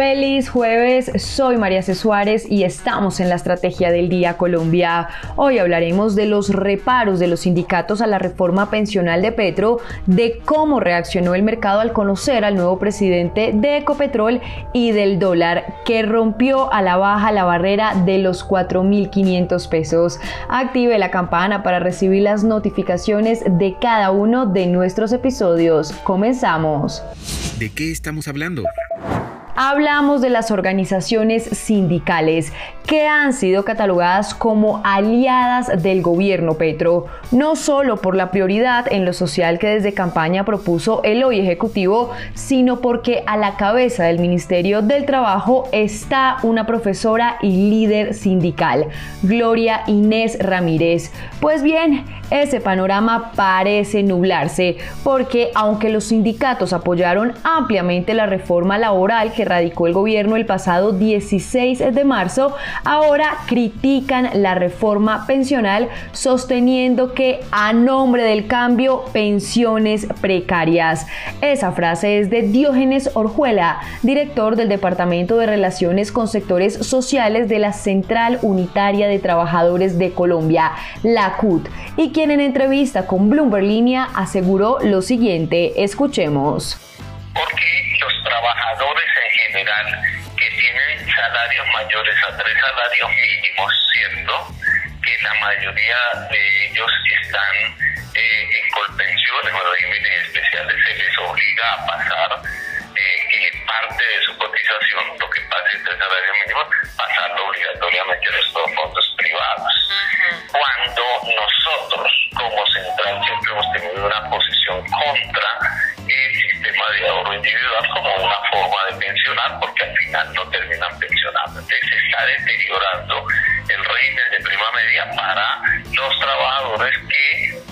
Feliz jueves, soy María C. Suárez y estamos en la Estrategia del Día Colombia. Hoy hablaremos de los reparos de los sindicatos a la reforma pensional de Petro, de cómo reaccionó el mercado al conocer al nuevo presidente de Ecopetrol y del dólar que rompió a la baja la barrera de los 4.500 pesos. Active la campana para recibir las notificaciones de cada uno de nuestros episodios. Comenzamos. ¿De qué estamos hablando? Hablamos de las organizaciones sindicales que han sido catalogadas como aliadas del gobierno Petro, no solo por la prioridad en lo social que desde campaña propuso el hoy Ejecutivo, sino porque a la cabeza del Ministerio del Trabajo está una profesora y líder sindical, Gloria Inés Ramírez. Pues bien, ese panorama parece nublarse porque aunque los sindicatos apoyaron ampliamente la reforma laboral que radicó el gobierno el pasado 16 de marzo, ahora critican la reforma pensional sosteniendo que a nombre del cambio pensiones precarias. Esa frase es de Diógenes Orjuela, director del Departamento de Relaciones con Sectores Sociales de la Central Unitaria de Trabajadores de Colombia, la CUT, y quien en entrevista con Bloomberg Línea aseguró lo siguiente. Escuchemos. Porque los trabajadores en general que tienen salarios mayores a tres salarios mínimos, ¿cierto? Que la mayoría de ellos están eh, en colpensiones o regímenes especiales, se les obliga a pasar eh, parte de su cotización, lo que pase entre salarios mínimos, pasarlo obligatoriamente a los fondos privados. Cuando nosotros como central siempre hemos tenido una posición contra sistema de ahorro individual como una forma de pensionar, porque al final no terminan pensionando. Entonces se está deteriorando el régimen de prima media para los trabajadores que,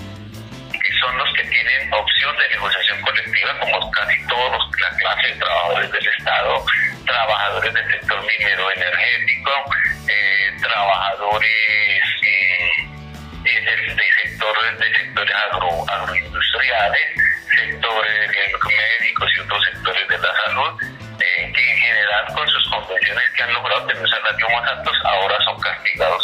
son los que tienen opción de negociación colectiva, como casi todos la clase de trabajadores del Estado, trabajadores del sector minero energético, eh, trabajadores de sectores agroindustriales, sectores médicos y otros sectores de la salud, eh, que en general con sus convenciones que han logrado tener salarios más altos, ahora son castigados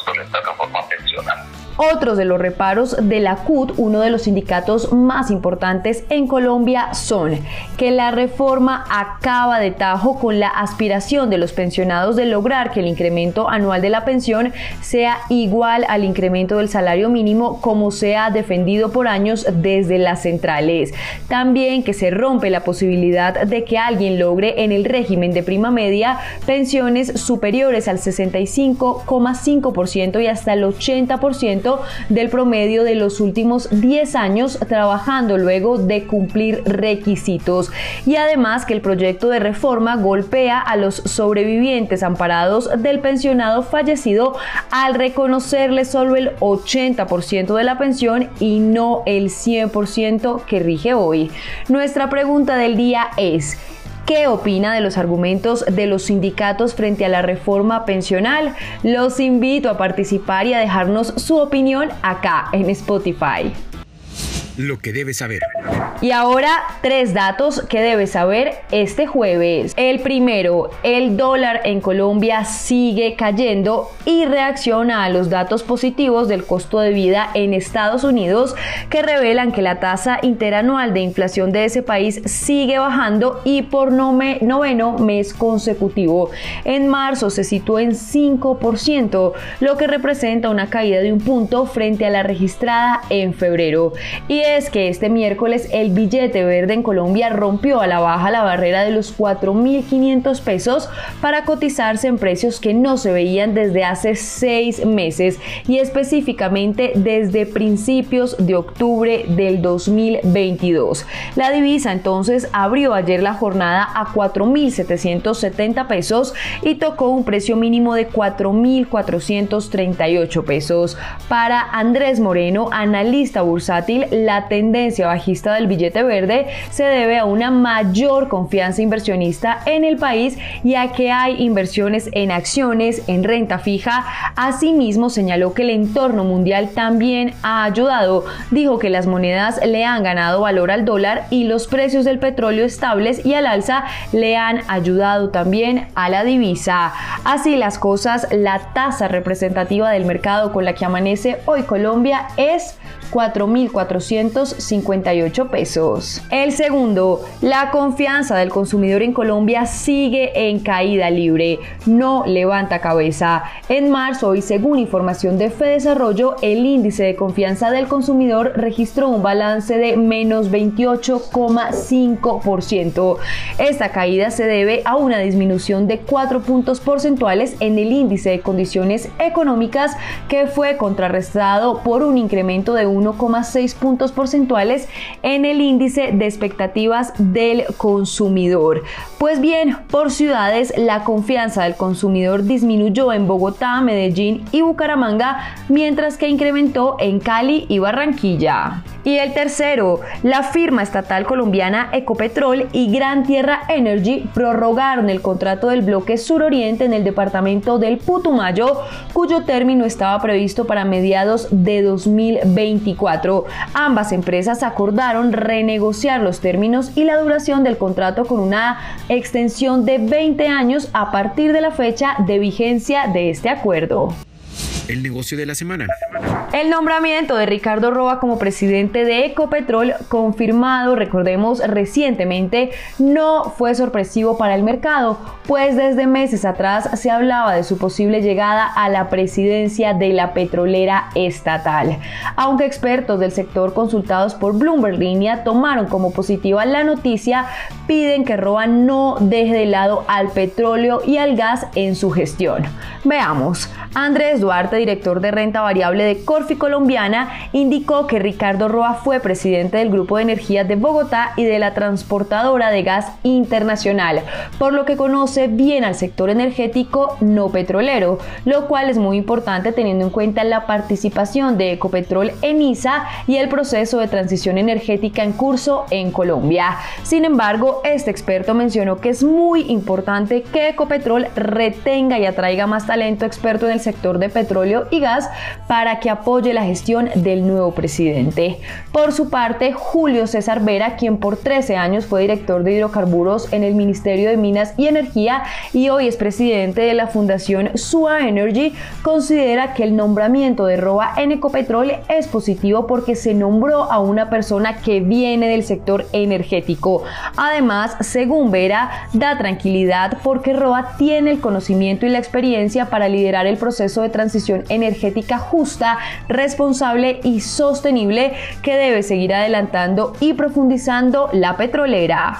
Otros de los reparos de la CUT, uno de los sindicatos más importantes en Colombia, son que la reforma acaba de tajo con la aspiración de los pensionados de lograr que el incremento anual de la pensión sea igual al incremento del salario mínimo como se ha defendido por años desde las centrales. También que se rompe la posibilidad de que alguien logre en el régimen de prima media pensiones superiores al 65,5% y hasta el 80% del promedio de los últimos 10 años trabajando luego de cumplir requisitos. Y además que el proyecto de reforma golpea a los sobrevivientes amparados del pensionado fallecido al reconocerle solo el 80% de la pensión y no el 100% que rige hoy. Nuestra pregunta del día es, ¿Qué opina de los argumentos de los sindicatos frente a la reforma pensional? Los invito a participar y a dejarnos su opinión acá en Spotify lo que debes saber. Y ahora tres datos que debes saber este jueves. El primero, el dólar en Colombia sigue cayendo y reacciona a los datos positivos del costo de vida en Estados Unidos que revelan que la tasa interanual de inflación de ese país sigue bajando y por noveno mes consecutivo. En marzo se situó en 5%, lo que representa una caída de un punto frente a la registrada en febrero. Y es que este miércoles el billete verde en Colombia rompió a la baja la barrera de los 4.500 pesos para cotizarse en precios que no se veían desde hace seis meses y específicamente desde principios de octubre del 2022. La divisa entonces abrió ayer la jornada a 4.770 pesos y tocó un precio mínimo de 4.438 pesos. Para Andrés Moreno, analista bursátil, la tendencia bajista del billete verde se debe a una mayor confianza inversionista en el país y a que hay inversiones en acciones, en renta fija. Asimismo, señaló que el entorno mundial también ha ayudado. Dijo que las monedas le han ganado valor al dólar y los precios del petróleo estables y al alza le han ayudado también a la divisa. Así las cosas, la tasa representativa del mercado con la que amanece hoy Colombia es 4.458 pesos. El segundo, la confianza del consumidor en Colombia sigue en caída libre, no levanta cabeza. En marzo y según información de Fedesarrollo, el índice de confianza del consumidor registró un balance de menos 28,5%. Esta caída se debe a una disminución de 4 puntos porcentuales en el índice de condiciones económicas que fue contrarrestado por un incremento de 1,6 puntos porcentuales en el índice de expectativas del consumidor. Pues bien, por ciudades, la confianza del consumidor disminuyó en Bogotá, Medellín y Bucaramanga, mientras que incrementó en Cali y Barranquilla. Y el tercero, la firma estatal colombiana Ecopetrol y Gran Tierra Energy prorrogaron el contrato del bloque suroriente en el departamento del Putumayo, cuyo término estaba previsto para mediados de 2024. Ambas empresas acordaron renegociar los términos y la duración del contrato con una extensión de 20 años a partir de la fecha de vigencia de este acuerdo. El negocio de la semana. El nombramiento de Ricardo Roa como presidente de Ecopetrol, confirmado, recordemos, recientemente, no fue sorpresivo para el mercado, pues desde meses atrás se hablaba de su posible llegada a la presidencia de la petrolera estatal. Aunque expertos del sector consultados por Bloomberg Línea tomaron como positiva la noticia, piden que Roa no deje de lado al petróleo y al gas en su gestión. Veamos, Andrés Duarte, director de renta variable de Corfi Colombiana, indicó que Ricardo Roa fue presidente del Grupo de Energías de Bogotá y de la transportadora de gas internacional, por lo que conoce bien al sector energético no petrolero, lo cual es muy importante teniendo en cuenta la participación de Ecopetrol en ISA y el proceso de transición energética en curso en Colombia. Sin embargo, este experto mencionó que es muy importante que Ecopetrol retenga y atraiga más talento experto en el sector de petróleo y gas para que apoye la gestión del nuevo presidente. Por su parte, Julio César Vera, quien por 13 años fue director de hidrocarburos en el Ministerio de Minas y Energía y hoy es presidente de la Fundación SUA Energy, considera que el nombramiento de Roa en Ecopetrol es positivo porque se nombró a una persona que viene del sector energético. Además, según Vera, da tranquilidad porque Roa tiene el conocimiento y la experiencia para liderar el proceso de energética justa, responsable y sostenible que debe seguir adelantando y profundizando la petrolera.